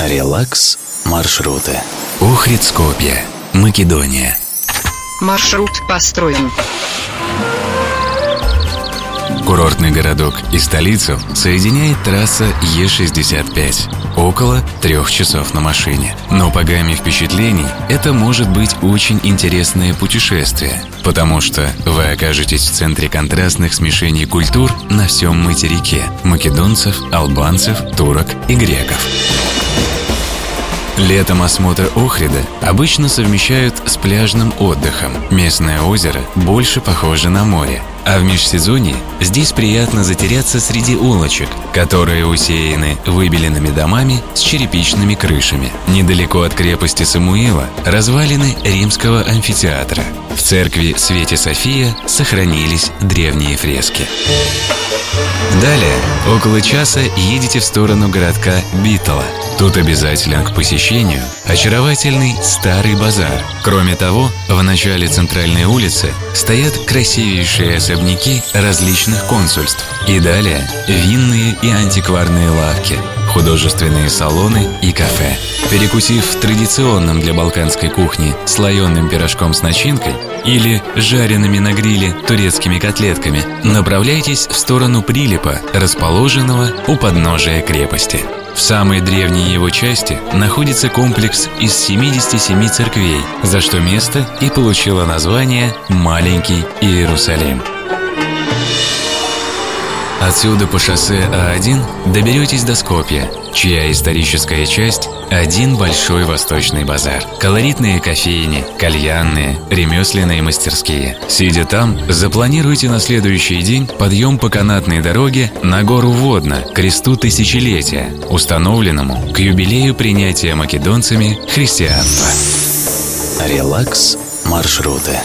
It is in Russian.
Релакс маршруты. Охрид Скопье, Македония. Маршрут построен. Курортный городок и столицу соединяет трасса Е65. Около трех часов на машине. Но по гамме впечатлений это может быть очень интересное путешествие, потому что вы окажетесь в центре контрастных смешений культур на всем материке – македонцев, албанцев, турок и греков. Летом осмотр Охрида обычно совмещают с пляжным отдыхом. Местное озеро больше похоже на море. А в межсезонье здесь приятно затеряться среди улочек, которые усеяны выбеленными домами с черепичными крышами. Недалеко от крепости Самуила развалины римского амфитеатра. В церкви Свете София сохранились древние фрески. Далее, около часа едете в сторону городка Битала. Тут обязателен к посещению очаровательный старый базар. Кроме того, в начале центральной улицы стоят красивейшие особняки различных консульств. И далее винные и антикварные лавки, художественные салоны и кафе. Перекусив традиционным для балканской кухни слоеным пирожком с начинкой или жареными на гриле турецкими котлетками, направляйтесь в сторону Прилипа, расположенного у подножия крепости. В самой древней его части находится комплекс из 77 церквей, за что место и получило название «Маленький Иерусалим». Отсюда по шоссе А1 доберетесь до Скопья, чья историческая часть – один большой восточный базар. Колоритные кофейни, кальянные, ремесленные мастерские. Сидя там, запланируйте на следующий день подъем по канатной дороге на гору Водно, кресту тысячелетия, установленному к юбилею принятия македонцами христианства. Релакс маршруты.